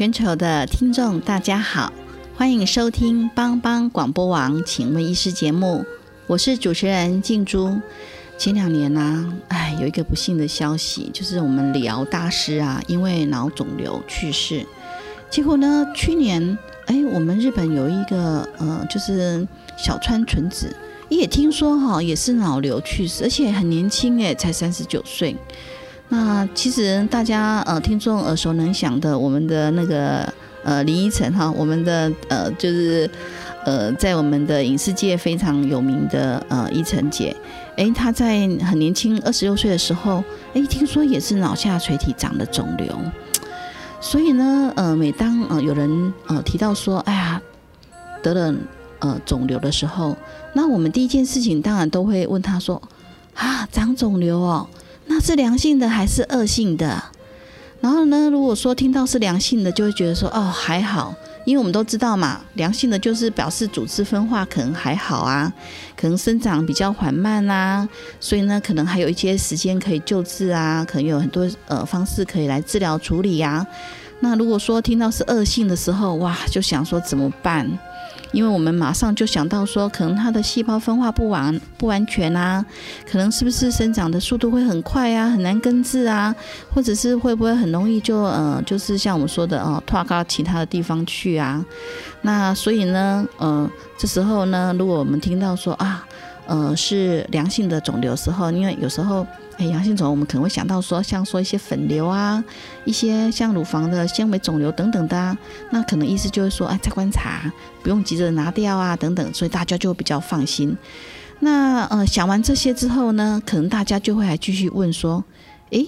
全球的听众，大家好，欢迎收听帮帮广播网，请问医师节目，我是主持人静珠。前两年呢，哎，有一个不幸的消息，就是我们李敖大师啊，因为脑肿瘤去世。结果呢，去年，哎，我们日本有一个呃，就是小川纯子，也听说哈，也是脑瘤去世，而且很年轻，哎，才三十九岁。那其实大家呃听众耳熟能详的，我们的那个呃林依晨哈，我们的呃就是呃在我们的影视界非常有名的呃依晨姐，哎，她在很年轻二十六岁的时候，哎，听说也是脑下垂体长的肿瘤，所以呢，呃，每当呃有人呃提到说，哎呀得了呃肿瘤的时候，那我们第一件事情当然都会问他说，啊，长肿瘤哦。那是良性的还是恶性的？然后呢，如果说听到是良性的，就会觉得说哦还好，因为我们都知道嘛，良性的就是表示组织分化可能还好啊，可能生长比较缓慢啊，所以呢，可能还有一些时间可以救治啊，可能有很多呃方式可以来治疗处理呀。那如果说听到是恶性的时候，哇，就想说怎么办？因为我们马上就想到说，可能它的细胞分化不完不完全啊，可能是不是生长的速度会很快啊，很难根治啊，或者是会不会很容易就呃，就是像我们说的哦，拓到其他的地方去啊？那所以呢，呃，这时候呢，如果我们听到说啊，呃，是良性的肿瘤时候，因为有时候。哎，阳性肿，我们可能会想到说，像说一些粉瘤啊，一些像乳房的纤维肿瘤等等的啊，那可能意思就是说，哎，再观察，不用急着拿掉啊，等等，所以大家就比较放心。那呃，想完这些之后呢，可能大家就会还继续问说，哎，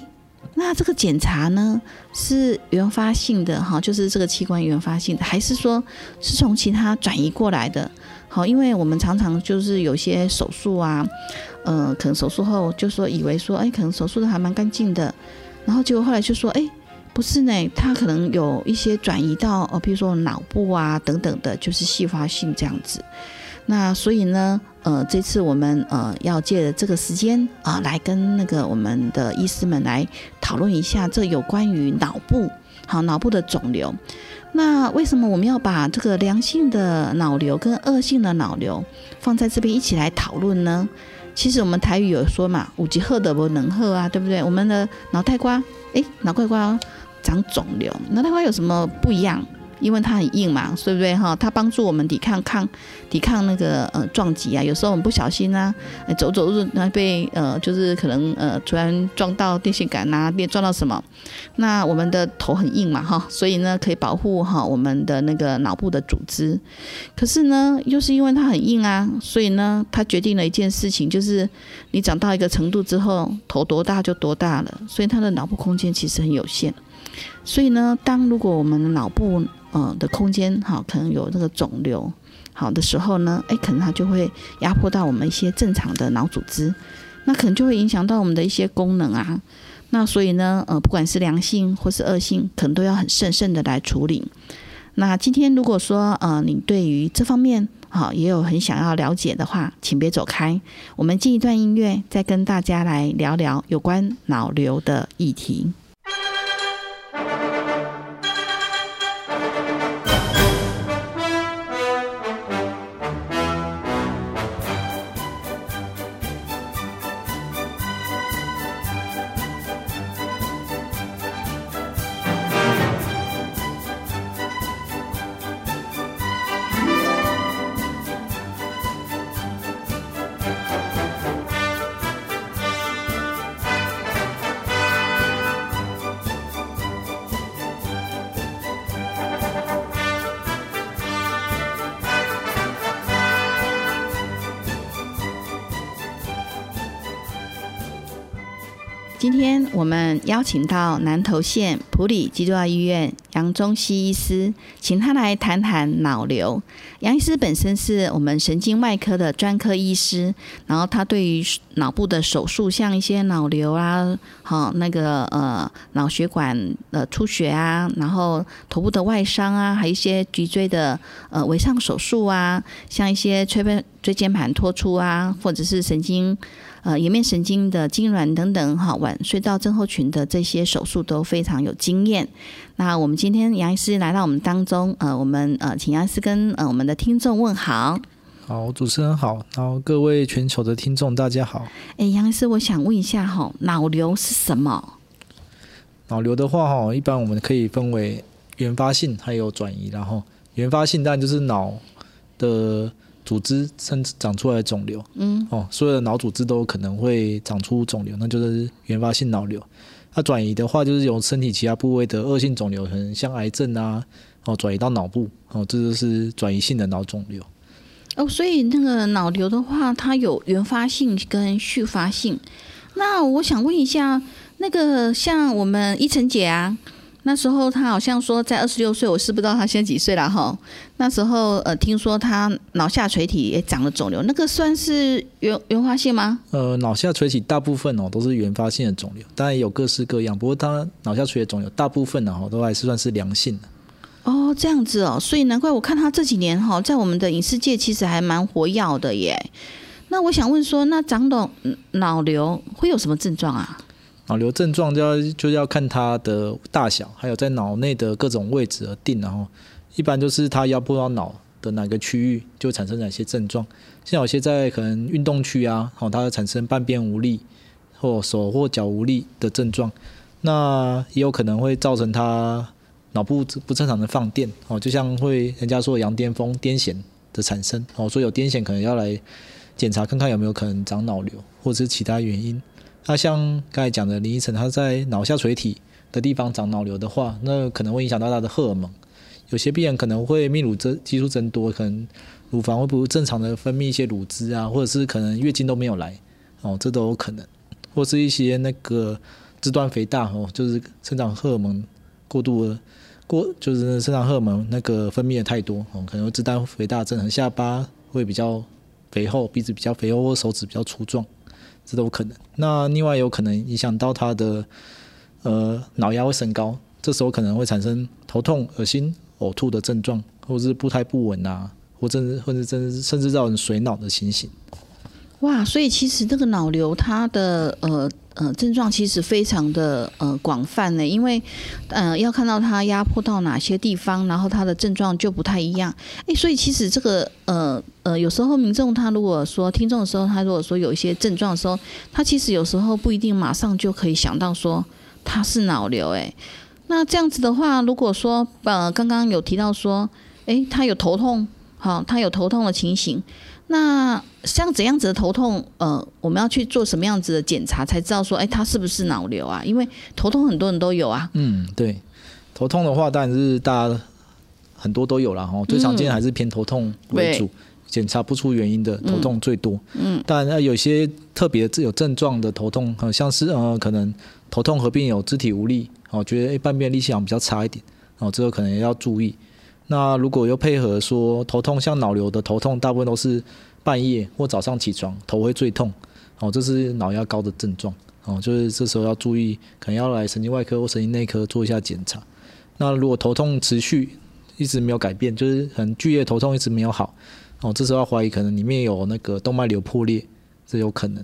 那这个检查呢是原发性的哈，就是这个器官原发性的，还是说是从其他转移过来的？好，因为我们常常就是有些手术啊。呃，可能手术后就说以为说，哎，可能手术的还蛮干净的，然后结果后来就说，哎，不是呢，他可能有一些转移到，呃，比如说脑部啊等等的，就是细发性这样子。那所以呢，呃，这次我们呃要借着这个时间啊，来跟那个我们的医师们来讨论一下这有关于脑部，好，脑部的肿瘤。那为什么我们要把这个良性的脑瘤跟恶性的脑瘤放在这边一起来讨论呢？其实我们台语有说嘛，五级喝的不能喝啊，对不对？我们的脑袋瓜，哎，脑袋瓜长肿瘤，脑袋瓜有什么不一样？因为它很硬嘛，对不对哈？它帮助我们抵抗抗抵抗那个呃撞击啊。有时候我们不小心啊，走走路那被呃就是可能呃突然撞到电线杆呐，电撞到什么，那我们的头很硬嘛哈，所以呢可以保护哈我们的那个脑部的组织。可是呢，又是因为它很硬啊，所以呢它决定了一件事情，就是你长到一个程度之后，头多大就多大了，所以它的脑部空间其实很有限。所以呢，当如果我们的脑部呃的空间哈，可能有那个肿瘤好的时候呢，哎，可能它就会压迫到我们一些正常的脑组织，那可能就会影响到我们的一些功能啊。那所以呢，呃，不管是良性或是恶性，可能都要很慎慎的来处理。那今天如果说呃，你对于这方面好也有很想要了解的话，请别走开，我们进一段音乐，再跟大家来聊聊有关脑瘤的议题。今天我们邀请到南投县普里基督教医院杨忠西医师，请他来谈谈脑瘤。杨医师本身是我们神经外科的专科医师，然后他对于脑部的手术，像一些脑瘤啊，好那个呃脑血管呃出血啊，然后头部的外伤啊，还有一些脊椎的呃围上手术啊，像一些椎背椎间盘突出啊，或者是神经。呃，颜面神经的痉挛等等，哈，晚睡到症候群的这些手术都非常有经验。那我们今天杨医师来到我们当中，呃，我们呃，请杨医师跟呃我们的听众问好。好，主持人好，然后各位全球的听众大家好。哎，杨医师，我想问一下哈，脑瘤是什么？脑瘤的话哈，一般我们可以分为原发性还有转移，然后原发性当然就是脑的。组织甚至长出来的肿瘤，嗯，哦，所有的脑组织都可能会长出肿瘤，那就是原发性脑瘤。它转移的话，就是由身体其他部位的恶性肿瘤，可能像癌症啊，哦，转移到脑部，哦，这就是转移性的脑肿瘤。哦，所以那个脑瘤的话，它有原发性跟续发性。那我想问一下，那个像我们依晨姐啊。那时候他好像说在二十六岁，我是不知道他现在几岁了哈。那时候呃，听说他脑下垂体也长了肿瘤，那个算是原原发性吗？呃，脑下垂体大部分哦都是原发性的肿瘤，当然有各式各样。不过他脑下垂体肿瘤大部分呢哈都还是算是良性的。哦，这样子哦，所以难怪我看他这几年哈在我们的影视界其实还蛮活跃的耶。那我想问说，那长脑脑瘤会有什么症状啊？脑瘤症状就要就要看它的大小，还有在脑内的各种位置而定。然后一般就是它压迫到脑的哪个区域，就产生哪些症状。像有些在可能运动区啊，哦，它会产生半边无力或手或脚无力的症状。那也有可能会造成它脑部不正常的放电哦，就像会人家说羊癫疯、癫痫的产生哦，所以有癫痫可能要来检查看看有没有可能长脑瘤或者是其他原因。那像刚才讲的林依晨，他在脑下垂体的地方长脑瘤的话，那可能会影响到他的荷尔蒙。有些病人可能会泌乳增激素增多，可能乳房会不正常的分泌一些乳汁啊，或者是可能月经都没有来，哦，这都有可能。或是一些那个肢端肥大哦，就是生长荷尔蒙过度的过，就是生长荷尔蒙那个分泌的太多哦，可能肢端肥大症，下巴会比较肥厚，鼻子比较肥厚，或手指比较粗壮。这都可能。那另外有可能影响到他的呃脑压会升高，这时候可能会产生头痛、恶心、呕吐的症状，或者是步态不稳啊，或者或者甚至甚至造成水脑的情形。哇，所以其实这个脑瘤它的呃。呃，症状其实非常的呃广泛呢，因为呃要看到它压迫到哪些地方，然后它的症状就不太一样。哎，所以其实这个呃呃，有时候民众他如果说听众的时候，他如果说有一些症状的时候，他其实有时候不一定马上就可以想到说他是脑瘤。哎，那这样子的话，如果说呃刚刚有提到说，哎，他有头痛，好，他有头痛的情形。那像怎样子的头痛，呃，我们要去做什么样子的检查才知道说，哎，他是不是脑瘤啊？因为头痛很多人都有啊。嗯，对，头痛的话，当然是大家很多都有了哈。最常见还是偏头痛为主，检查不出原因的头痛最多。嗯，当然有些特别有症状的头痛，像是呃，可能头痛合并有肢体无力，哦，觉得半边力气好像比较差一点，哦，这个可能也要注意。那如果又配合说头痛，像脑瘤的头痛，大部分都是半夜或早上起床头会最痛，哦，这是脑压高的症状，哦，就是这时候要注意，可能要来神经外科或神经内科做一下检查。那如果头痛持续一直没有改变，就是很剧烈头痛一直没有好，哦，这时候要怀疑可能里面有那个动脉瘤破裂，这有可能。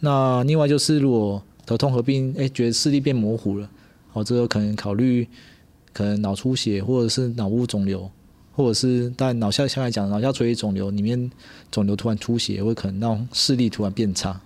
那另外就是如果头痛合并，哎，觉得视力变模糊了，哦，这个可能考虑。可能脑出血，或者是脑部肿瘤，或者是但脑下腔来讲脑下垂体肿瘤里面肿瘤突然出血，会可能让视力突然变差。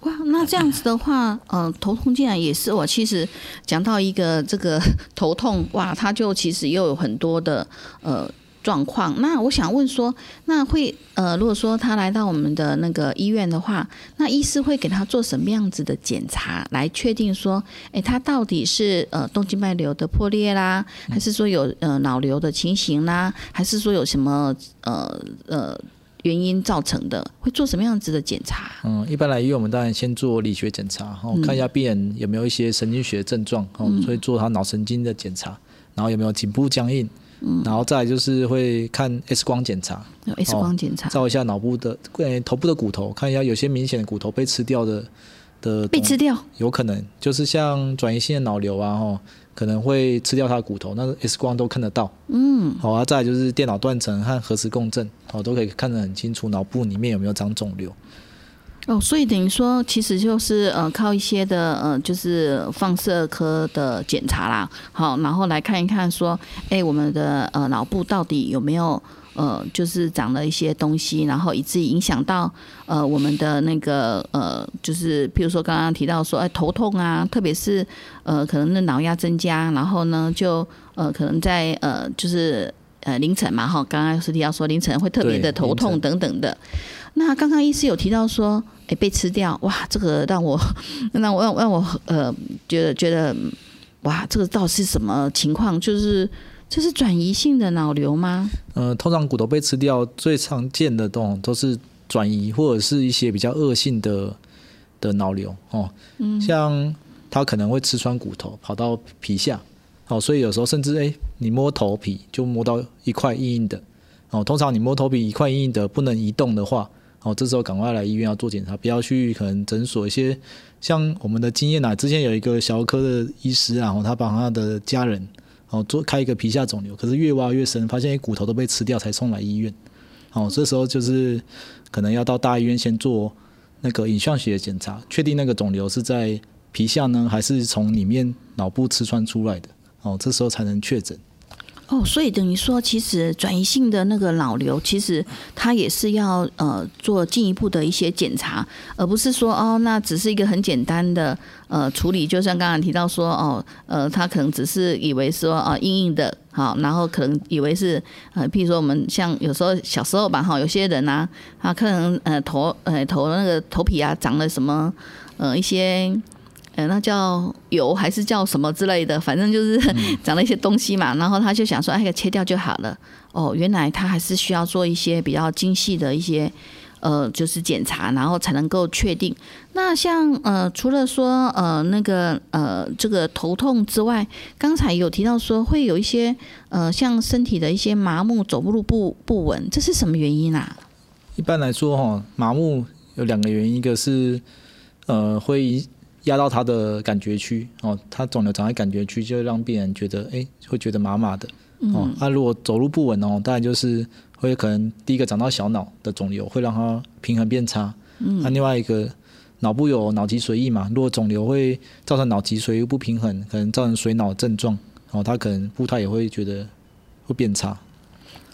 哇，那这样子的话，呃，头痛竟然也是我其实讲到一个这个 头痛，哇，它就其实又有很多的呃。状况，那我想问说，那会呃，如果说他来到我们的那个医院的话，那医师会给他做什么样子的检查，来确定说，哎，他到底是呃动静脉瘤的破裂啦，还是说有呃脑瘤的情形啦，还是说有什么呃呃原因造成的，会做什么样子的检查？嗯，一般来医院我们当然先做理学检查，哦，看一下病人有没有一些神经学症状，哦，所以做他脑神经的检查，然后有没有颈部僵硬，嗯，然后再就是会看 X 光检查，X 光检查，照一下脑部的，呃，头部的骨头，看一下有些明显的骨头被吃掉的的，被吃掉，有可能就是像转移性的脑瘤啊，哦。可能会吃掉他的骨头，那 X 光都看得到。嗯，好啊，再就是电脑断层和核磁共振，哦，都可以看得很清楚脑部里面有没有长肿瘤。哦，所以等于说，其实就是呃，靠一些的呃，就是放射科的检查啦，好，然后来看一看说，哎，我们的呃脑部到底有没有。呃，就是长了一些东西，然后以至于影响到呃我们的那个呃，就是譬如说刚刚提到说，哎头痛啊，特别是呃可能那脑压增加，然后呢就呃可能在呃就是呃凌晨嘛哈，刚刚是提到说凌晨会特别的头痛等等的。那刚刚医师有提到说，哎被吃掉，哇，这个让我 让我让让我呃觉得觉得哇，这个到底是什么情况？就是。这是转移性的脑瘤吗？呃，通常骨头被吃掉最常见的都都是转移或者是一些比较恶性的的脑瘤哦。嗯，像它可能会吃穿骨头，跑到皮下，哦，所以有时候甚至哎，你摸头皮就摸到一块硬硬的，哦，通常你摸头皮一块硬硬的不能移动的话，哦，这时候赶快来医院要做检查，不要去可能诊所一些像我们的经验啊，之前有一个小儿科的医师啊，然后他帮他的家人。哦，做开一个皮下肿瘤，可是越挖越深，发现骨头都被吃掉，才送来医院。哦，这时候就是可能要到大医院先做那个影像学检查，确定那个肿瘤是在皮下呢，还是从里面脑部吃穿出来的。哦，这时候才能确诊。哦，所以等于说，其实转移性的那个脑瘤，其实它也是要呃做进一步的一些检查，而不是说哦，那只是一个很简单的呃处理。就像刚刚提到说哦，呃，他可能只是以为说啊硬硬的，好，然后可能以为是呃，譬如说我们像有时候小时候吧，哈，有些人呢，他可能呃头呃头那个头皮啊长了什么呃一些。呃，那叫油还是叫什么之类的，反正就是 长了一些东西嘛。然后他就想说，哎，给切掉就好了。哦，原来他还是需要做一些比较精细的一些呃，就是检查，然后才能够确定。那像呃，除了说呃那个呃这个头痛之外，刚才有提到说会有一些呃像身体的一些麻木、走路不不稳，这是什么原因啊？一般来说哈，麻木有两个原因，一个是呃会。压到他的感觉区哦，他肿瘤长在感觉区，就会让病人觉得哎，会觉得麻麻的哦。他如果走路不稳哦，当然就是会可能第一个长到小脑的肿瘤，会让他平衡变差。嗯，那另外一个脑部有脑脊髓液嘛，如果肿瘤会造成脑脊髓液不平衡，可能造成水脑症状哦，他可能步态也会觉得会变差。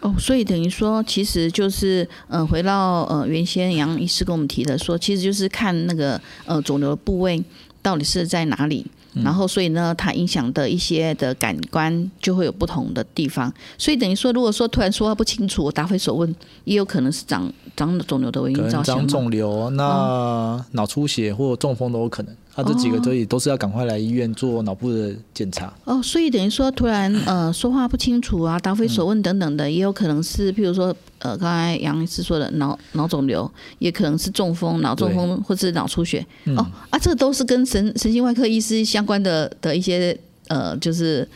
哦，所以等于说，其实就是，呃，回到呃原先杨医师跟我们提的说，其实就是看那个呃肿瘤的部位到底是在哪里。然后，所以呢，它影响的一些的感官就会有不同的地方。所以等于说，如果说突然说话不清楚，答非所问，也有可能是长长肿瘤的原因造成。长肿瘤，那脑出血或中风都有可能。他这几个都也都是要赶快来医院做脑部的检查。哦，所以等于说，突然呃说话不清楚啊，答非所问等等的，也有可能是，譬如说呃刚才杨医师说的脑脑肿瘤，也可能是中风、脑中风或是脑出血。哦啊，这都是跟神神经外科医师相关的的一些呃就是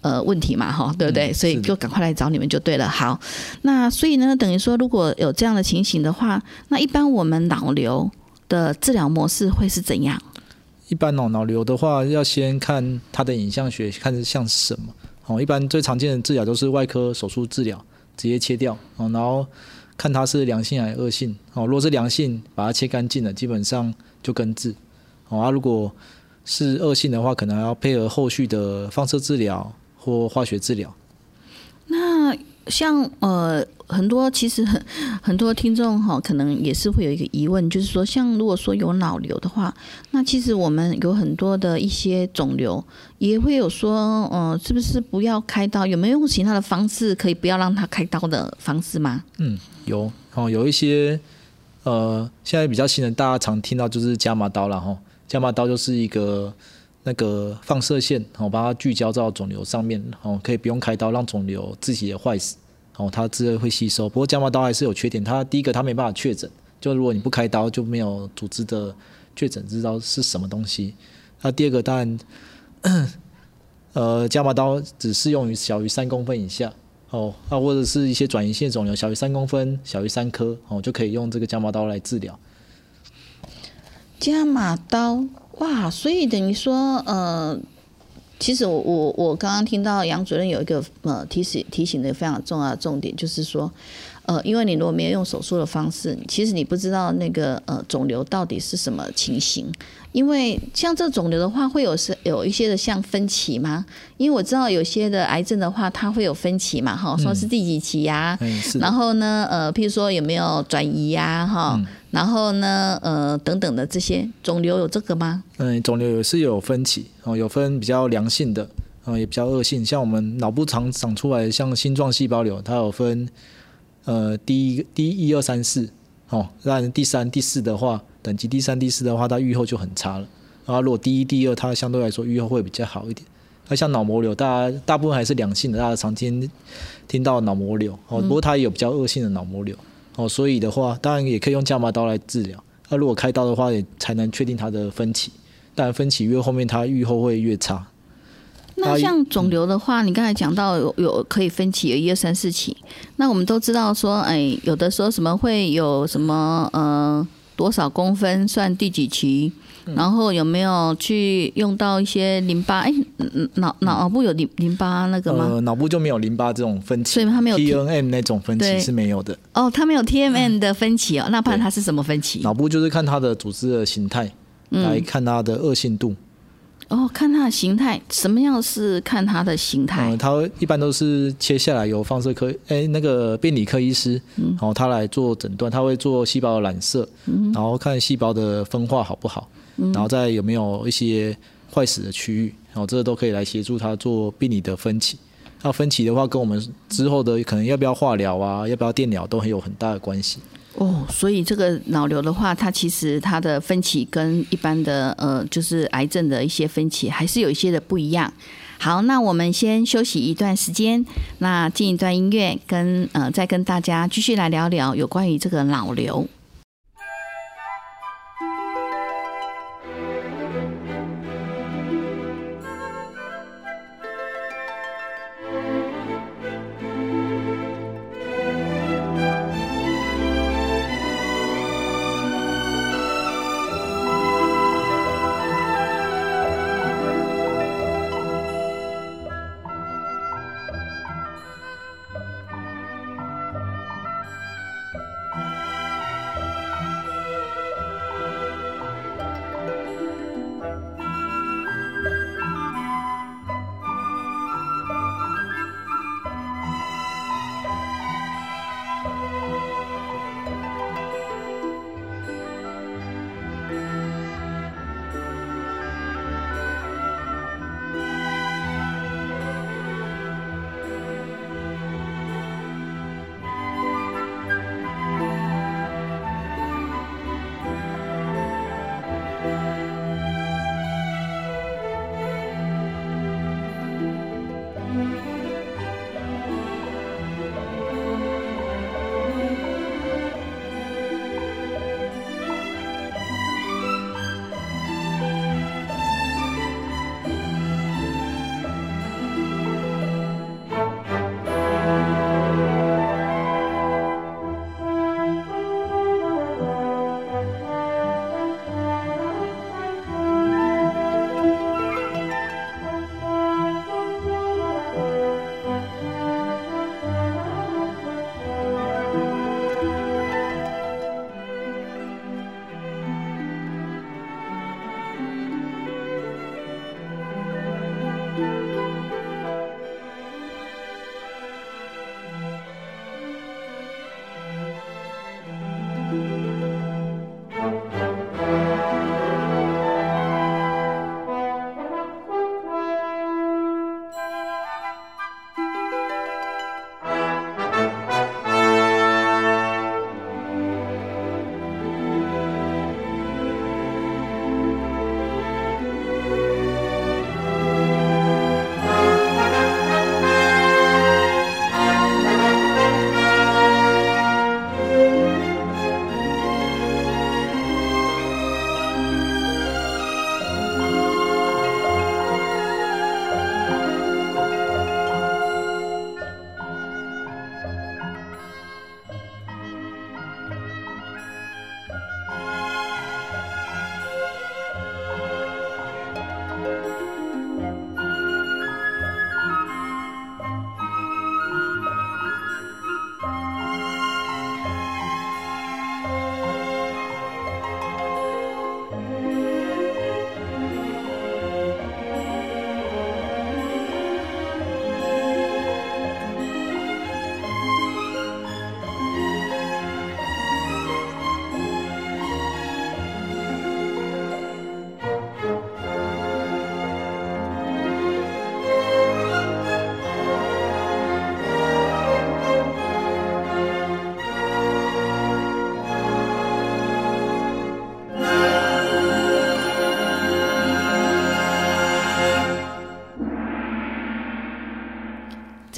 呃问题嘛，哈，对不对？所以就赶快来找你们就对了。好，那所以呢，等于说如果有这样的情形的话，那一般我们脑瘤的治疗模式会是怎样？一般哦，脑瘤的话，要先看它的影像学，看是像什么。哦，一般最常见的治疗都是外科手术治疗，直接切掉。哦，然后看它是良性还是恶性。哦，如果是良性，把它切干净了，基本上就根治。哦，啊，如果是恶性的话，可能要配合后续的放射治疗或化学治疗。那像呃。很多其实很很多听众哈，可能也是会有一个疑问，就是说，像如果说有脑瘤的话，那其实我们有很多的一些肿瘤，也会有说，嗯，是不是不要开刀？有没有用其他的方式可以不要让他开刀的方式吗？嗯，有哦，有一些呃，现在比较新的，大家常听到就是伽马刀了哈。伽马刀就是一个那个放射线，哦，把它聚焦到肿瘤上面，哦，可以不用开刀，让肿瘤自己也坏死。哦，它自然会吸收。不过伽马刀还是有缺点，它第一个它没办法确诊，就如果你不开刀就没有组织的确诊知道是什么东西。那第二个当然，呃，伽马刀只适用于小于三公分以下哦，啊或者是一些转移性肿瘤小于三公分、小于三颗哦，就可以用这个伽马刀来治疗。伽马刀哇，所以等于说呃。其实我我我刚刚听到杨主任有一个呃提醒提醒的非常重要的重点，就是说，呃，因为你如果没有用手术的方式，其实你不知道那个呃肿瘤到底是什么情形。因为像这肿瘤的话，会有是有一些的像分期吗？因为我知道有些的癌症的话，它会有分期嘛，哈，说是第几期呀？然后呢，呃，譬如说有没有转移呀，哈，然后呢，呃，等等的这些肿瘤有这个吗？嗯，肿瘤也是有分歧哦，有分比较良性的，哦，也比较恶性。像我们脑部常长出来像星状细胞瘤，它有分呃第一第一二三四，哦，那第三第四的话。等级第三、第四的话，它预后就很差了。然后如果第一、第二，它相对来说预后会比较好一点。那像脑膜瘤，大家大部分还是良性的，大家常听听到脑膜瘤哦。不过它也有比较恶性的脑膜瘤哦，所以的话，当然也可以用降麻刀来治疗。那如果开刀的话，也才能确定它的分歧。但分歧越后面，它愈后会越差。那像肿瘤的话，你刚才讲到有有可以分期，有一二三四期。那我们都知道说，哎，有的时候什么会有什么呃。多少公分算第几期？然后有没有去用到一些淋巴？哎，脑脑部有淋淋巴那个吗？呃，脑部就没有淋巴这种分期，所以它没有 T N M 那种分期是没有的。哦，它没有 T M N 的分期哦，那不然它是什么分期？脑部就是看它的组织的形态来看它的恶性度。哦，看它的形态，什么样是看它的形态？嗯，它一般都是切下来由放射科，哎，那个病理科医师，然后他来做诊断，他会做细胞的染色，然后看细胞的分化好不好，然后再有没有一些坏死的区域，然后这个都可以来协助他做病理的分期。那分期的话，跟我们之后的可能要不要化疗啊，要不要电疗，都很有很大的关系。哦，所以这个脑瘤的话，它其实它的分歧跟一般的呃，就是癌症的一些分歧，还是有一些的不一样。好，那我们先休息一段时间，那进一段音乐，跟呃，再跟大家继续来聊聊有关于这个脑瘤。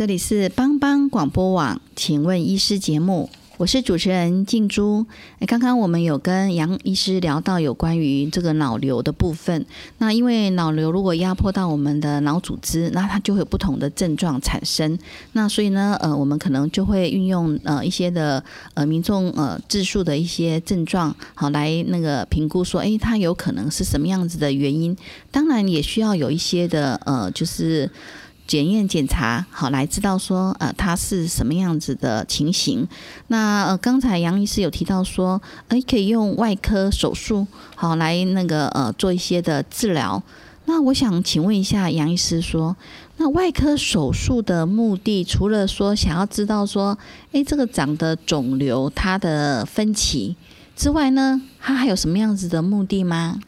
这里是帮帮广播网，请问医师节目。我是主持人静珠。哎，刚刚我们有跟杨医师聊到有关于这个脑瘤的部分。那因为脑瘤如果压迫到我们的脑组织，那它就会有不同的症状产生。那所以呢，呃，我们可能就会运用呃一些的呃民众呃自述的一些症状，好来那个评估说，哎，它有可能是什么样子的原因。当然也需要有一些的呃，就是。检验检查好来知道说呃它是什么样子的情形。那呃刚才杨医师有提到说，哎可以用外科手术好来那个呃做一些的治疗。那我想请问一下杨医师说，那外科手术的目的除了说想要知道说，哎这个长的肿瘤它的分期之外呢，它还有什么样子的目的吗？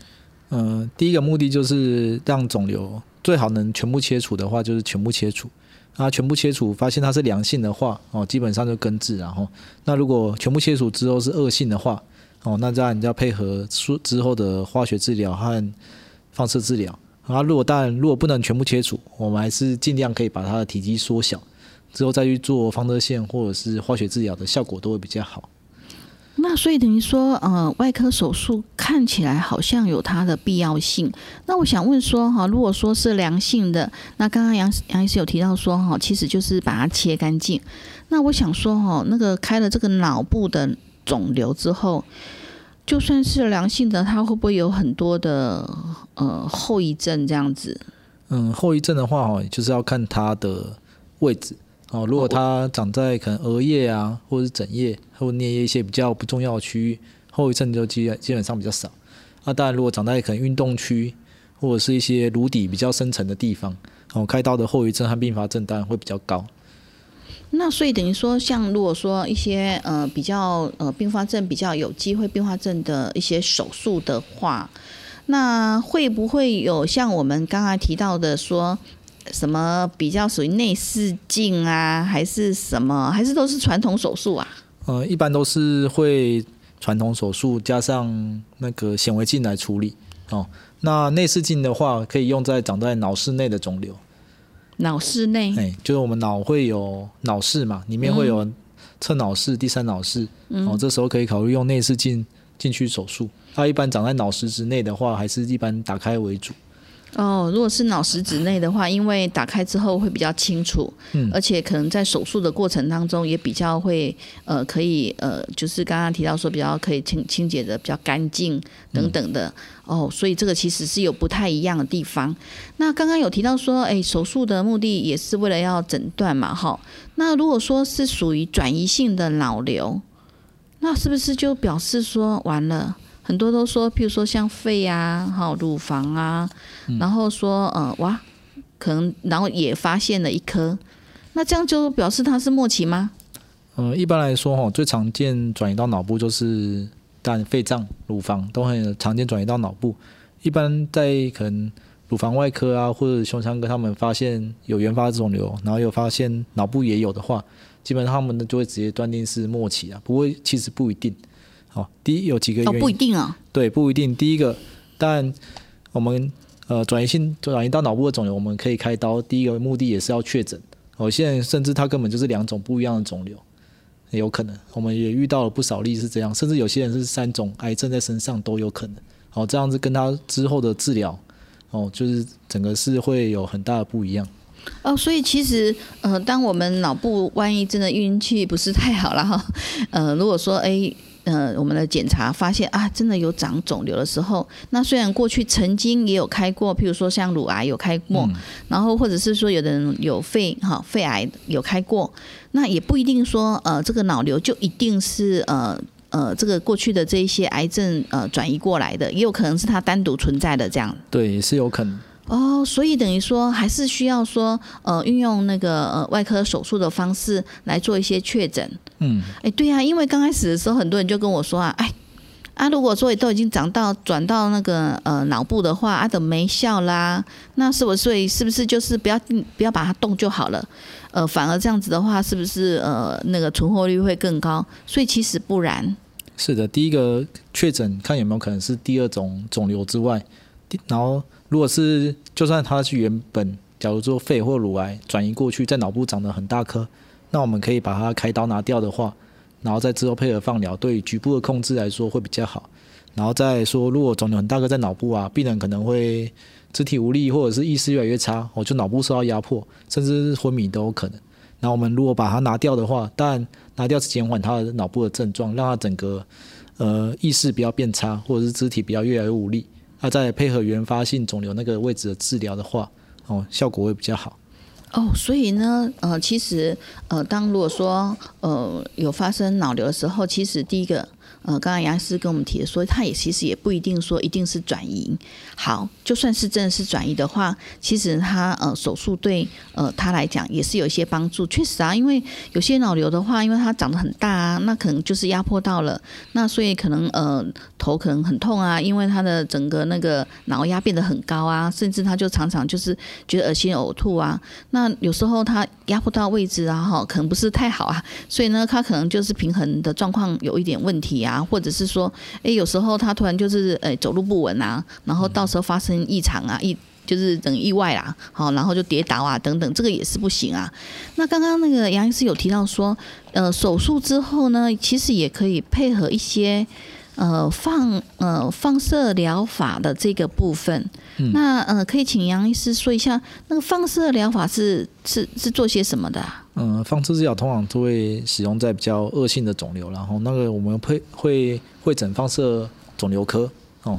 嗯，第一个目的就是让肿瘤。最好能全部切除的话，就是全部切除。啊，全部切除发现它是良性的话，哦，基本上就根治。然后，那如果全部切除之后是恶性的话，哦，那这样你就要配合术之后的化学治疗和放射治疗。啊，如果当然如果不能全部切除，我们还是尽量可以把它的体积缩小，之后再去做放射线或者是化学治疗的效果都会比较好。那所以等于说，呃，外科手术看起来好像有它的必要性。那我想问说，哈，如果说是良性的，那刚刚杨杨医师有提到说，哈，其实就是把它切干净。那我想说，哈，那个开了这个脑部的肿瘤之后，就算是良性的，它会不会有很多的呃后遗症这样子？嗯，后遗症的话，哈，就是要看它的位置。哦，如果它长在可能额叶啊，或者是枕叶或颞叶一些比较不重要的区域，后遗症就基基本上比较少。那当然，如果长在可能运动区或者是一些颅底比较深层的地方，哦，开刀的后遗症和并发症当然会比较高。那所以等于说，像如果说一些呃比较呃并发症比较有机会并发症的一些手术的话，那会不会有像我们刚才提到的说？什么比较属于内视镜啊，还是什么，还是都是传统手术啊？呃，一般都是会传统手术加上那个显微镜来处理哦。那内视镜的话，可以用在长在脑室内的肿瘤。脑室内？哎，就是我们脑会有脑室嘛，里面会有侧脑室、第三脑室，哦，这时候可以考虑用内视镜进去手术。它一般长在脑室之内的话，还是一般打开为主。哦，如果是脑实质内的话，因为打开之后会比较清楚，嗯，而且可能在手术的过程当中也比较会，呃，可以，呃，就是刚刚提到说比较可以清清洁的比较干净等等的，哦，所以这个其实是有不太一样的地方。那刚刚有提到说，哎，手术的目的也是为了要诊断嘛，哈。那如果说是属于转移性的脑瘤，那是不是就表示说完了？很多都说，譬如说像肺啊、哈乳房啊，然后说呃哇，可能然后也发现了一颗，那这样就表示它是末期吗？呃，一般来说哈，最常见转移到脑部就是但肺脏、乳房都很常见转移到脑部。一般在可能乳房外科啊或者胸腔科，他们发现有原发肿瘤，然后又发现脑部也有的话，基本上他们呢就会直接断定是末期啊。不过其实不一定。好，第一有几个原因，不一定啊。对，不一定。第一个，但我们呃转移性转移到脑部的肿瘤，我们可以开刀。第一个目的也是要确诊。哦，现在甚至它根本就是两种不一样的肿瘤，也有可能。我们也遇到了不少例是这样，甚至有些人是三种癌症在身上都有可能。好，这样子跟他之后的治疗，哦，就是整个是会有很大的不一样。哦，所以其实呃，当我们脑部万一真的运气不是太好了哈，呃，如果说哎。呃，我们的检查发现啊，真的有长肿瘤的时候，那虽然过去曾经也有开过，譬如说像乳癌有开过，然后或者是说有的人有肺哈肺癌有开过，那也不一定说呃这个脑瘤就一定是呃呃这个过去的这一些癌症呃转移过来的，也有可能是它单独存在的这样。对，也是有可能。哦，所以等于说还是需要说，呃，运用那个呃外科手术的方式来做一些确诊。嗯，哎，对呀，因为刚开始的时候，很多人就跟我说啊，哎，啊，如果说都已经长到转到那个呃脑部的话，啊，等没效啦，那是不是是不是就是不要不要把它动就好了？呃，反而这样子的话，是不是呃那个存活率会更高？所以其实不然。是的，第一个确诊看有没有可能是第二种肿瘤之外，然后。如果是就算它是原本假如说肺或乳癌转移过去，在脑部长得很大颗，那我们可以把它开刀拿掉的话，然后再之后配合放疗，对局部的控制来说会比较好。然后再说，如果肿瘤很大颗在脑部啊，病人可能会肢体无力，或者是意识越来越差，我，就脑部受到压迫，甚至是昏迷都有可能。那我们如果把它拿掉的话，当然拿掉是减缓他的脑部的症状，让他整个呃意识不要变差，或者是肢体不要越来越无力。那再配合原发性肿瘤那个位置的治疗的话，哦，效果会比较好。哦，所以呢，呃，其实呃，当如果说呃有发生脑瘤的时候，其实第一个。呃，刚刚杨医师跟我们提的说，他也其实也不一定说一定是转移。好，就算是真的是转移的话，其实他呃手术对呃他来讲也是有一些帮助。确实啊，因为有些脑瘤的话，因为它长得很大啊，那可能就是压迫到了，那所以可能呃头可能很痛啊，因为他的整个那个脑压变得很高啊，甚至他就常常就是觉得恶心呕吐啊。那有时候他压迫到位置啊，哈，可能不是太好啊，所以呢，他可能就是平衡的状况有一点问题啊。啊，或者是说，哎，有时候他突然就是，哎，走路不稳啊，然后到时候发生异常啊，意就是等意外啦，好，然后就跌倒啊，等等，这个也是不行啊。那刚刚那个杨医师有提到说，呃，手术之后呢，其实也可以配合一些。呃，放呃放射疗法的这个部分，那呃，可以请杨医师说一下，那个放射疗法是是是做些什么的？嗯，放射治疗通常都会使用在比较恶性的肿瘤，然后那个我们会会会诊放射肿瘤科哦，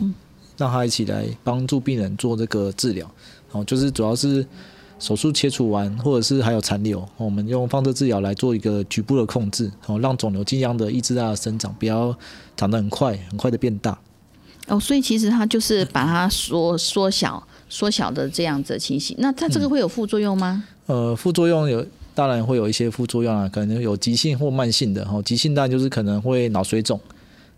让他一起来帮助病人做这个治疗，哦，就是主要是。手术切除完，或者是还有残留，我们用放射治疗来做一个局部的控制，哦，让肿瘤尽量的抑制它的生长，不要长得很快，很快的变大。哦，所以其实它就是把它缩缩小、缩小的这样子的情形。那它这个会有副作用吗？呃，副作用有，当然会有一些副作用啊，可能有急性或慢性的。哦，急性当然就是可能会脑水肿，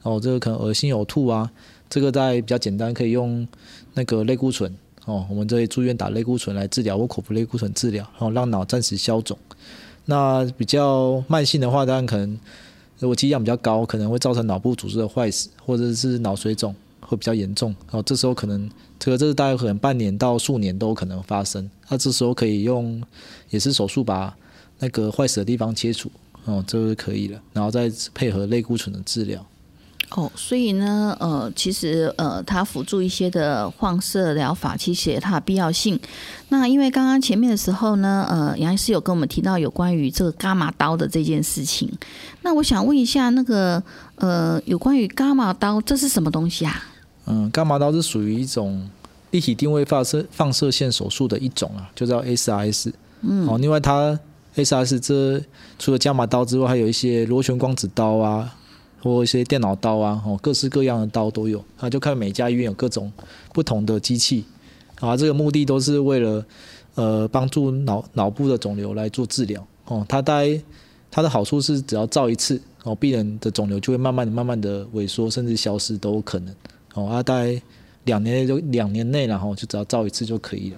哦，这个可能恶心呕吐啊，这个在比较简单，可以用那个类固醇。哦，我们这里住院打类固醇来治疗，或口服类固醇治疗，然后让脑暂时消肿。那比较慢性的话，当然可能如果剂量比较高，可能会造成脑部组织的坏死，或者是脑水肿会比较严重。然后这时候可能这个这是大概可能半年到数年都可能发生。那这时候可以用也是手术把那个坏死的地方切除，哦，这就可以了，然后再配合类固醇的治疗。哦，所以呢，呃，其实呃，它辅助一些的放射疗法，其实它的必要性。那因为刚刚前面的时候呢，呃，杨医师有跟我们提到有关于这个伽马刀的这件事情。那我想问一下，那个呃，有关于伽马刀，这是什么东西啊？嗯，伽马刀是属于一种立体定位放射放射线手术的一种啊，就叫 SRS。嗯，哦，另外它 SRS 这除了伽马刀之外，还有一些螺旋光子刀啊。或一些电脑刀啊，哦，各式各样的刀都有，啊，就看每家医院有各种不同的机器，啊，这个目的都是为了，呃，帮助脑脑部的肿瘤来做治疗，哦，它大概它的好处是只要照一次，哦，病人的肿瘤就会慢慢的、慢慢的萎缩，甚至消失都有可能，哦，啊，大概两年内就两年内，然后就只要照一次就可以了。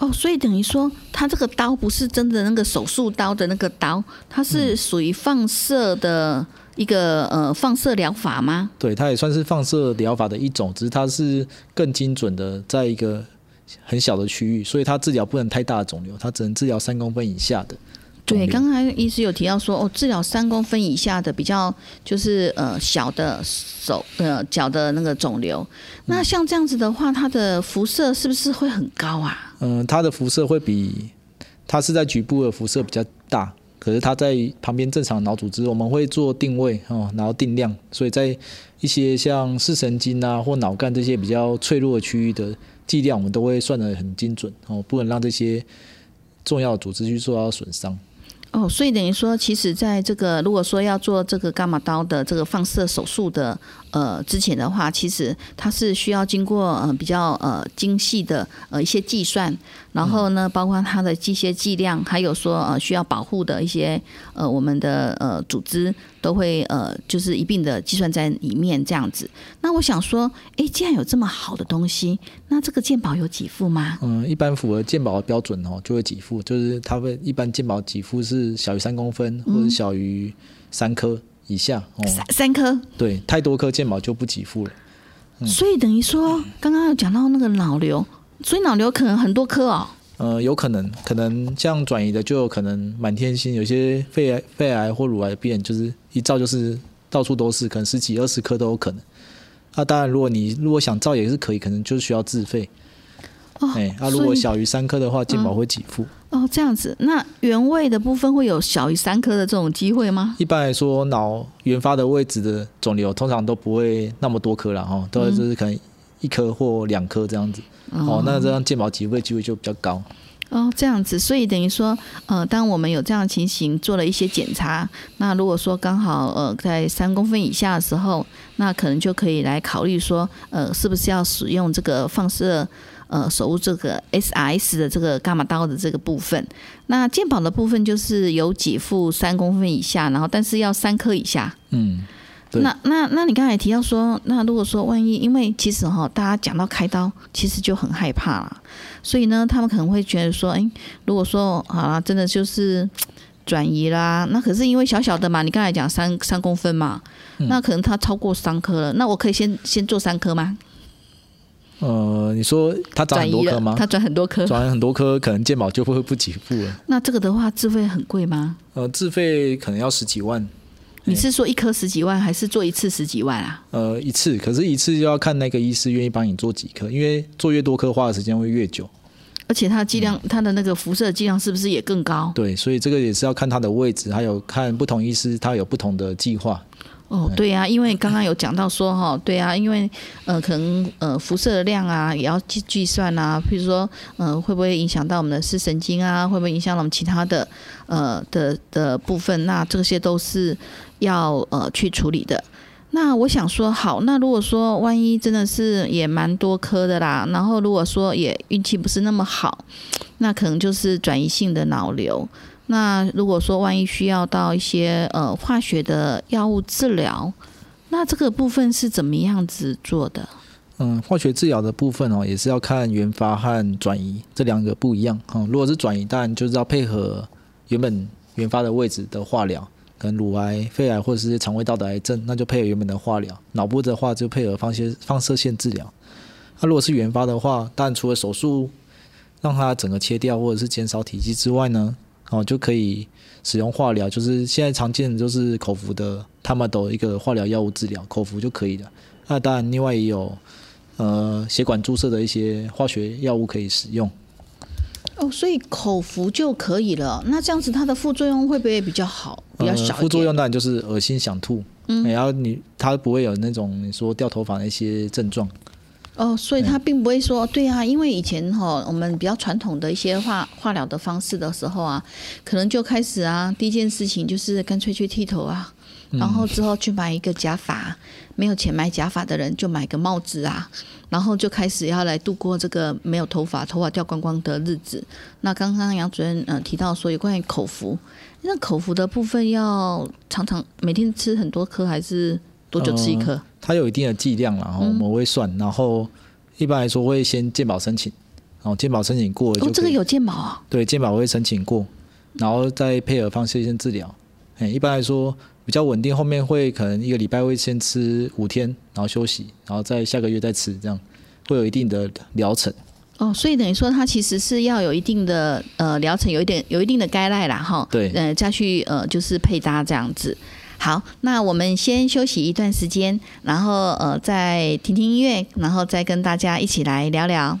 哦，所以等于说，它这个刀不是真的那个手术刀的那个刀，它是属于放射的。一个呃放射疗法吗？对，它也算是放射疗法的一种，只是它是更精准的，在一个很小的区域，所以它治疗不能太大的肿瘤，它只能治疗三公分以下的。对，刚才医师有提到说，哦，治疗三公分以下的比较就是呃小的手呃脚的那个肿瘤，那像这样子的话，它的辐射是不是会很高啊？嗯，它的辐射会比它是在局部的辐射比较大。可是它在旁边正常脑组织，我们会做定位哦，然后定量，所以在一些像视神经啊或脑干这些比较脆弱的区域的剂量，我们都会算得很精准哦，不能让这些重要的组织去受到损伤。哦，所以等于说，其实在这个如果说要做这个伽马刀的这个放射手术的呃之前的话，其实它是需要经过呃比较呃精细的呃一些计算。然后呢，包括它的机械剂量，还有说呃需要保护的一些呃我们的呃组织，都会呃就是一并的计算在里面这样子。那我想说，哎，既然有这么好的东西，那这个鉴宝有几副吗？嗯，一般符合鉴宝的标准哦，就会几副。就是它会一般鉴宝几副是小于三公分或者小于三颗以下哦，三三颗，对，太多颗健保就不给付了。所以等于说，刚刚有讲到那个脑瘤。所以脑瘤可能很多颗哦。呃，有可能，可能这样转移的就有可能满天星，有些肺癌、肺癌或乳癌变，就是一照就是到处都是，可能十几、二十颗都有可能。那当然，如果你如果想照也是可以，可能就是需要自费。哦，哎，那如果小于三颗的话，健保会给付。哦，这样子，那原位的部分会有小于三颗的这种机会吗？一般来说，脑原发的位置的肿瘤通常都不会那么多颗了哈，都是可能一颗或两颗这样子。哦，那这样健保给付的机会就比较高。哦，这样子，所以等于说，呃，当我们有这样的情形，做了一些检查，那如果说刚好呃在三公分以下的时候，那可能就可以来考虑说，呃，是不是要使用这个放射呃手术这个 SRS 的这个伽马刀的这个部分。那健保的部分就是有几副三公分以下，然后但是要三颗以下。嗯。那那那你刚才提到说，那如果说万一，因为其实哈，大家讲到开刀，其实就很害怕了，所以呢，他们可能会觉得说，哎，如果说好了，真的就是转移啦，那可是因为小小的嘛，你刚才讲三三公分嘛，那可能它超过三颗了，那我可以先先做三颗吗？呃，你说他转很多颗吗？他转很多颗，转很多颗，可能健保就会不给付了。那这个的话，自费很贵吗？呃，自费可能要十几万。你是说一颗十几万，还是做一次十几万啊？呃，一次，可是一次就要看那个医师愿意帮你做几颗，因为做越多颗花的时间会越久，而且它剂量，它的那个辐射剂量是不是也更高？对，所以这个也是要看它的位置，还有看不同医师他有不同的计划。哦，对呀，因为刚刚有讲到说哈，对啊，因为呃，可能呃，辐射的量啊，也要计计算啊，比如说，嗯，会不会影响到我们的视神经啊？会不会影响到我们其他的呃的的部分？那这些都是要呃去处理的。那我想说，好，那如果说万一真的是也蛮多颗的啦，然后如果说也运气不是那么好，那可能就是转移性的脑瘤。那如果说万一需要到一些呃化学的药物治疗，那这个部分是怎么样子做的？嗯，化学治疗的部分哦，也是要看原发和转移这两个不一样哈。如果是转移，当然就是要配合原本原发的位置的化疗，可能乳癌、肺癌或者是肠胃道的癌症，那就配合原本的化疗；脑部的话就配合放些放射线治疗。那如果是原发的话，当然除了手术让它整个切掉或者是减少体积之外呢？哦，就可以使用化疗，就是现在常见的就是口服的，他们都一个化疗药物治疗，口服就可以了。那当然，另外也有呃血管注射的一些化学药物可以使用。哦，所以口服就可以了。那这样子它的副作用会不会比较好，比较小？副作用当然就是恶心、想吐，嗯，然后你它不会有那种你说掉头发的一些症状。哦，所以他并不会说，对啊，因为以前哈，我们比较传统的一些化化疗的方式的时候啊，可能就开始啊，第一件事情就是干脆去剃头啊，然后之后去买一个假发，没有钱买假发的人就买个帽子啊，然后就开始要来度过这个没有头发、头发掉光光的日子。那刚刚杨主任呃提到说有关于口服，那口服的部分要常常每天吃很多颗还是？多久吃一颗？它有一定的剂量，然后我们会算，然后一般来说会先健保申请，然后健保申请过哦，这个有健保啊？对，健保会申请过，然后再配合放射线治疗。哎，一般来说比较稳定，后面会可能一个礼拜会先吃五天，然后休息，然后再下个月再吃，这样会有一定的疗程。哦，所以等于说它其实是要有一定的呃疗程，有一点有一定的该赖啦哈。对，呃，再去呃就是配搭这样子。好，那我们先休息一段时间，然后呃再听听音乐，然后再跟大家一起来聊聊。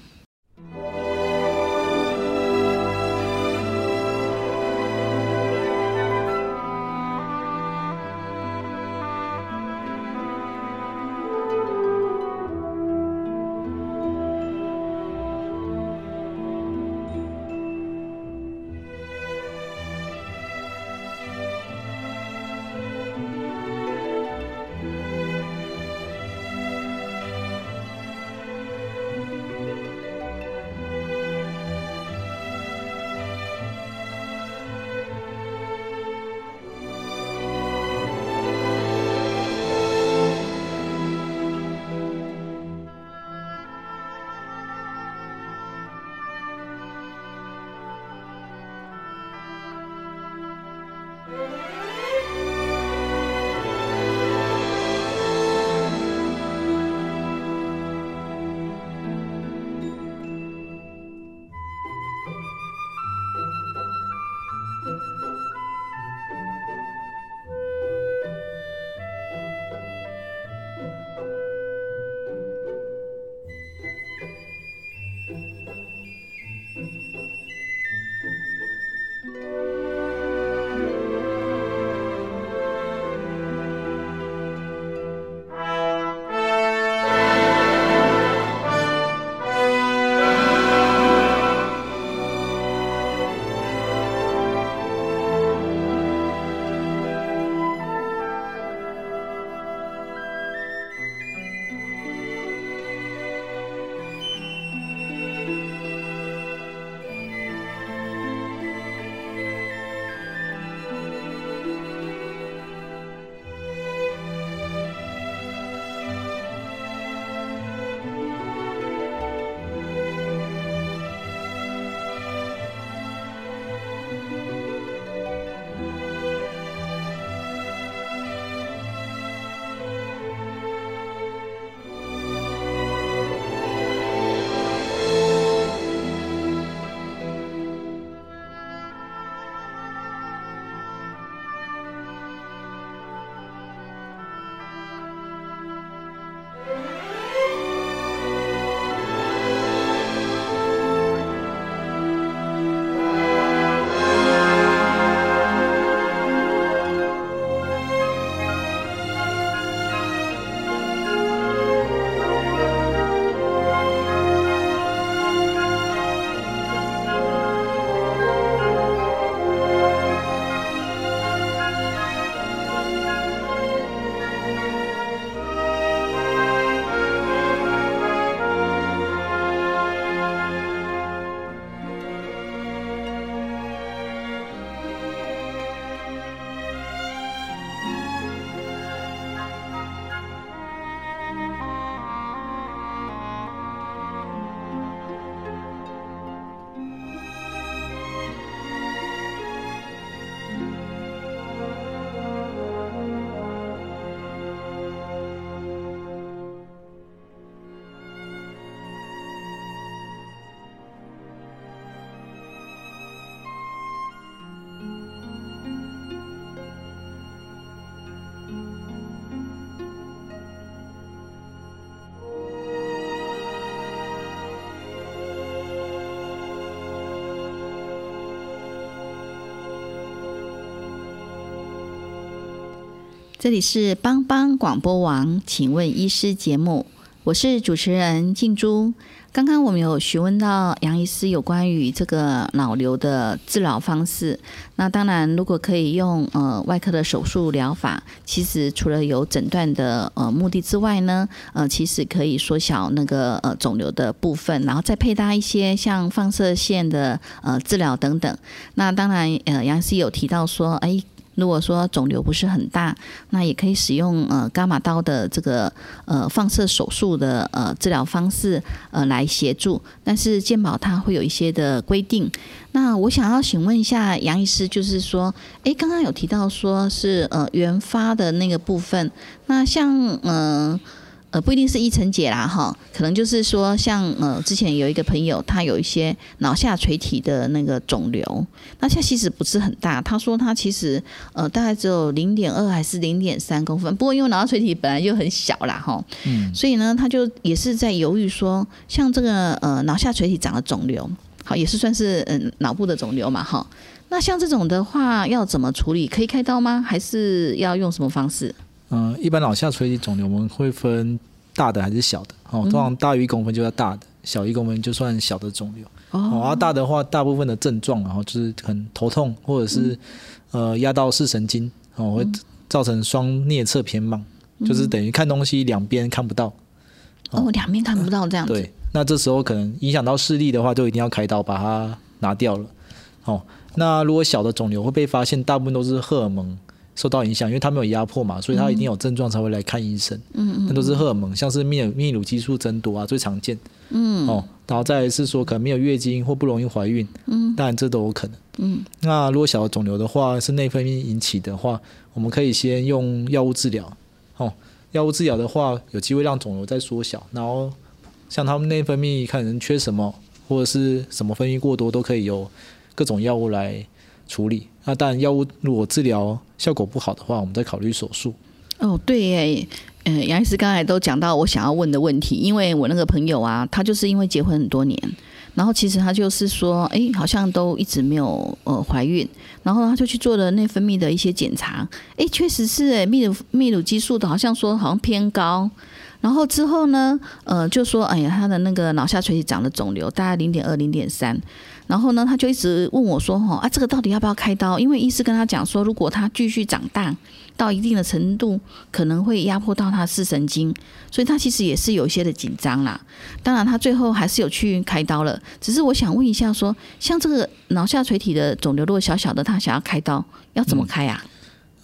这里是帮帮广播网，请问医师节目，我是主持人静珠。刚刚我们有询问到杨医师有关于这个脑瘤的治疗方式。那当然，如果可以用呃外科的手术疗法，其实除了有诊断的呃目的之外呢，呃，其实可以缩小那个呃肿瘤的部分，然后再配搭一些像放射线的呃治疗等等。那当然，呃，杨医师有提到说，哎。如果说肿瘤不是很大，那也可以使用呃伽马刀的这个呃放射手术的呃治疗方式呃来协助，但是健保它会有一些的规定。那我想要请问一下杨医师，就是说，诶，刚刚有提到说是呃原发的那个部分，那像嗯。不一定是一层解啦，哈，可能就是说，像呃，之前有一个朋友，他有一些脑下垂体的那个肿瘤，那他其实不是很大，他说他其实呃大概只有零点二还是零点三公分，不过因为脑下垂体本来就很小啦，哈，嗯，所以呢，他就也是在犹豫说，像这个呃脑下垂体长了肿瘤，好，也是算是嗯脑部的肿瘤嘛，哈，那像这种的话要怎么处理？可以开刀吗？还是要用什么方式？嗯，一般脑下垂体肿瘤我们会分大的还是小的哦，通常大于一公分就叫大的，小一公分就算小的肿瘤。哦，而大的话，大部分的症状然后就是很头痛，或者是呃压到视神经哦，会造成双颞侧偏盲，就是等于看东西两边看不到。哦，两边看不到这样子。对，那这时候可能影响到视力的话，就一定要开刀把它拿掉了。哦，那如果小的肿瘤会被发现，大部分都是荷尔蒙。受到影响，因为他没有压迫嘛，所以他一定有症状才会来看医生。嗯嗯，那都是荷尔蒙，像是泌泌乳激素增多啊，最常见。嗯哦，然后再是说可能没有月经或不容易怀孕。嗯，当然这都有可能。嗯，那如果小的肿瘤的话是内分泌引起的话，我们可以先用药物治疗。哦，药物治疗的话有机会让肿瘤再缩小，然后像他们内分泌看人缺什么或者是什么分泌过多，都可以有各种药物来处理。那当然药物如果治疗。效果不好的话，我们再考虑手术。哦，对耶，嗯，杨医师刚才都讲到我想要问的问题，因为我那个朋友啊，他就是因为结婚很多年，然后其实他就是说，哎，好像都一直没有呃怀孕，然后他就去做了内分泌的一些检查，哎，确实是哎，泌乳泌乳激素的好像说好像偏高。然后之后呢，呃，就说，哎呀，他的那个脑下垂体长了肿瘤大概零点二、零点三。然后呢，他就一直问我说，哈，啊，这个到底要不要开刀？因为医师跟他讲说，如果他继续长大到一定的程度，可能会压迫到他视神经，所以他其实也是有一些的紧张啦。当然，他最后还是有去开刀了。只是我想问一下，说像这个脑下垂体的肿瘤，如果小小的，他想要开刀，要怎么开啊？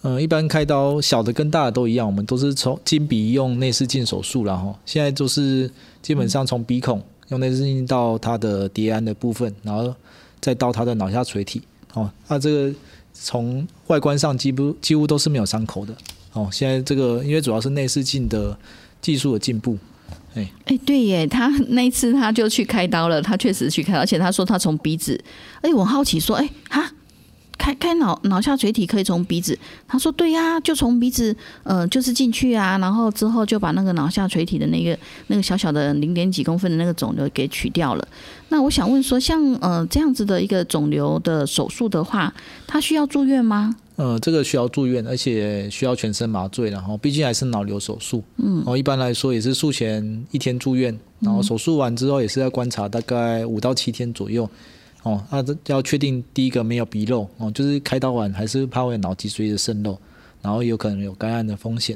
嗯，一般开刀小的跟大的都一样，我们都是从经鼻用内视镜手术，然后现在就是基本上从鼻孔用内视镜到他的蝶安的部分，然后再到他的脑下垂体。哦，那这个从外观上几乎几乎都是没有伤口的。哦，现在这个因为主要是内视镜的技术的进步。哎哎，对耶，他那一次他就去开刀了，他确实去开，而且他说他从鼻子。哎，我好奇说，哎哈。开开脑脑下垂体可以从鼻子，他说对呀，就从鼻子，呃，就是进去啊，然后之后就把那个脑下垂体的那个那个小小的零点几公分的那个肿瘤给取掉了。那我想问说，像呃这样子的一个肿瘤的手术的话，他需要住院吗？呃，这个需要住院，而且需要全身麻醉，然后毕竟还是脑瘤手术，嗯，然后一般来说也是术前一天住院，然后手术完之后也是要观察大概五到七天左右。哦，那这要确定第一个没有鼻漏哦，就是开刀完还是怕会脑脊髓的渗漏，然后有可能有肝癌的风险。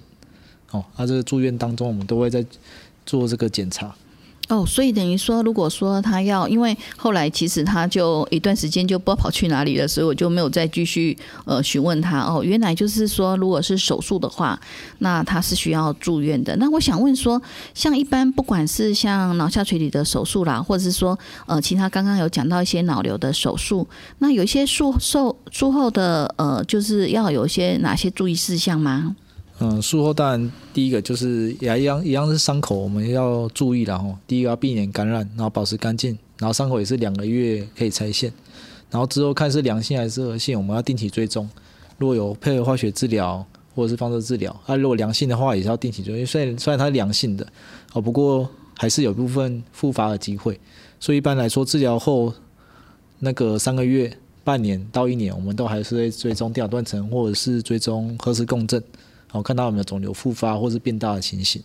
哦，那这个住院当中我们都会在做这个检查。哦，所以等于说，如果说他要，因为后来其实他就一段时间就不知道跑去哪里了，所以我就没有再继续呃询问他。哦，原来就是说，如果是手术的话，那他是需要住院的。那我想问说，像一般不管是像脑下垂体的手术啦，或者是说呃其他刚刚有讲到一些脑瘤的手术，那有一些术后术后的呃，就是要有一些哪些注意事项吗？嗯，术后当然第一个就是也一样一样是伤口，我们要注意然后第一个要避免感染，然后保持干净，然后伤口也是两个月可以拆线，然后之后看是良性还是恶性，我们要定期追踪。如果有配合化学治疗或者是放射治疗，啊，如果良性的话也是要定期追踪。虽然虽然它是良性的，哦，不过还是有部分复发的机会，所以一般来说治疗后那个三个月、半年到一年，我们都还是会追踪电脑断层或者是追踪核磁共振。然后看到有没有肿瘤复发或是变大的情形。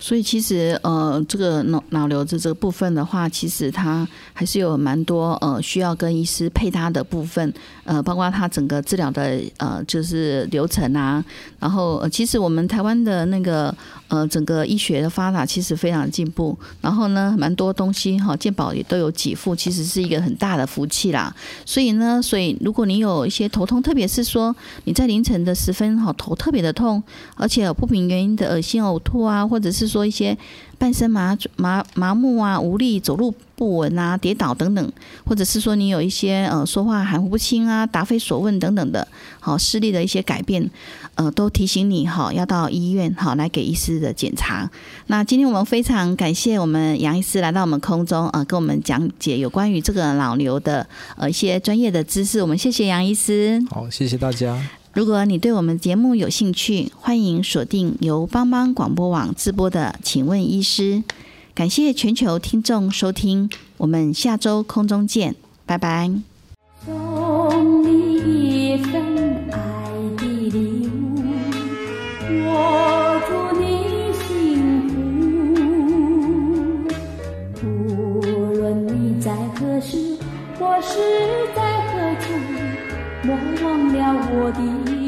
所以其实呃，这个脑脑瘤的这个部分的话，其实它还是有蛮多呃需要跟医师配搭的部分，呃，包括它整个治疗的呃就是流程啊。然后呃，其实我们台湾的那个呃整个医学的发达其实非常进步，然后呢，蛮多东西哈，健保也都有给付，其实是一个很大的福气啦。所以呢，所以如果你有一些头痛，特别是说你在凌晨的时分哈头特别的痛，而且不明原因的恶心呕吐啊，或者是说一些半身麻麻麻木啊、无力、走路不稳啊、跌倒等等，或者是说你有一些呃说话含糊不清啊、答非所问等等的，好视力的一些改变，呃，都提醒你哈要到医院好来给医师的检查。那今天我们非常感谢我们杨医师来到我们空中啊，跟我们讲解有关于这个脑瘤的呃一些专业的知识。我们谢谢杨医师。好，谢谢大家。如果你对我们节目有兴趣，欢迎锁定由帮帮广播网直播的《请问医师》。感谢全球听众收听，我们下周空中见，拜拜。送你一份爱的礼物，我祝你幸福。无论你在何时，或是在何处，莫忘了我的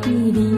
爱的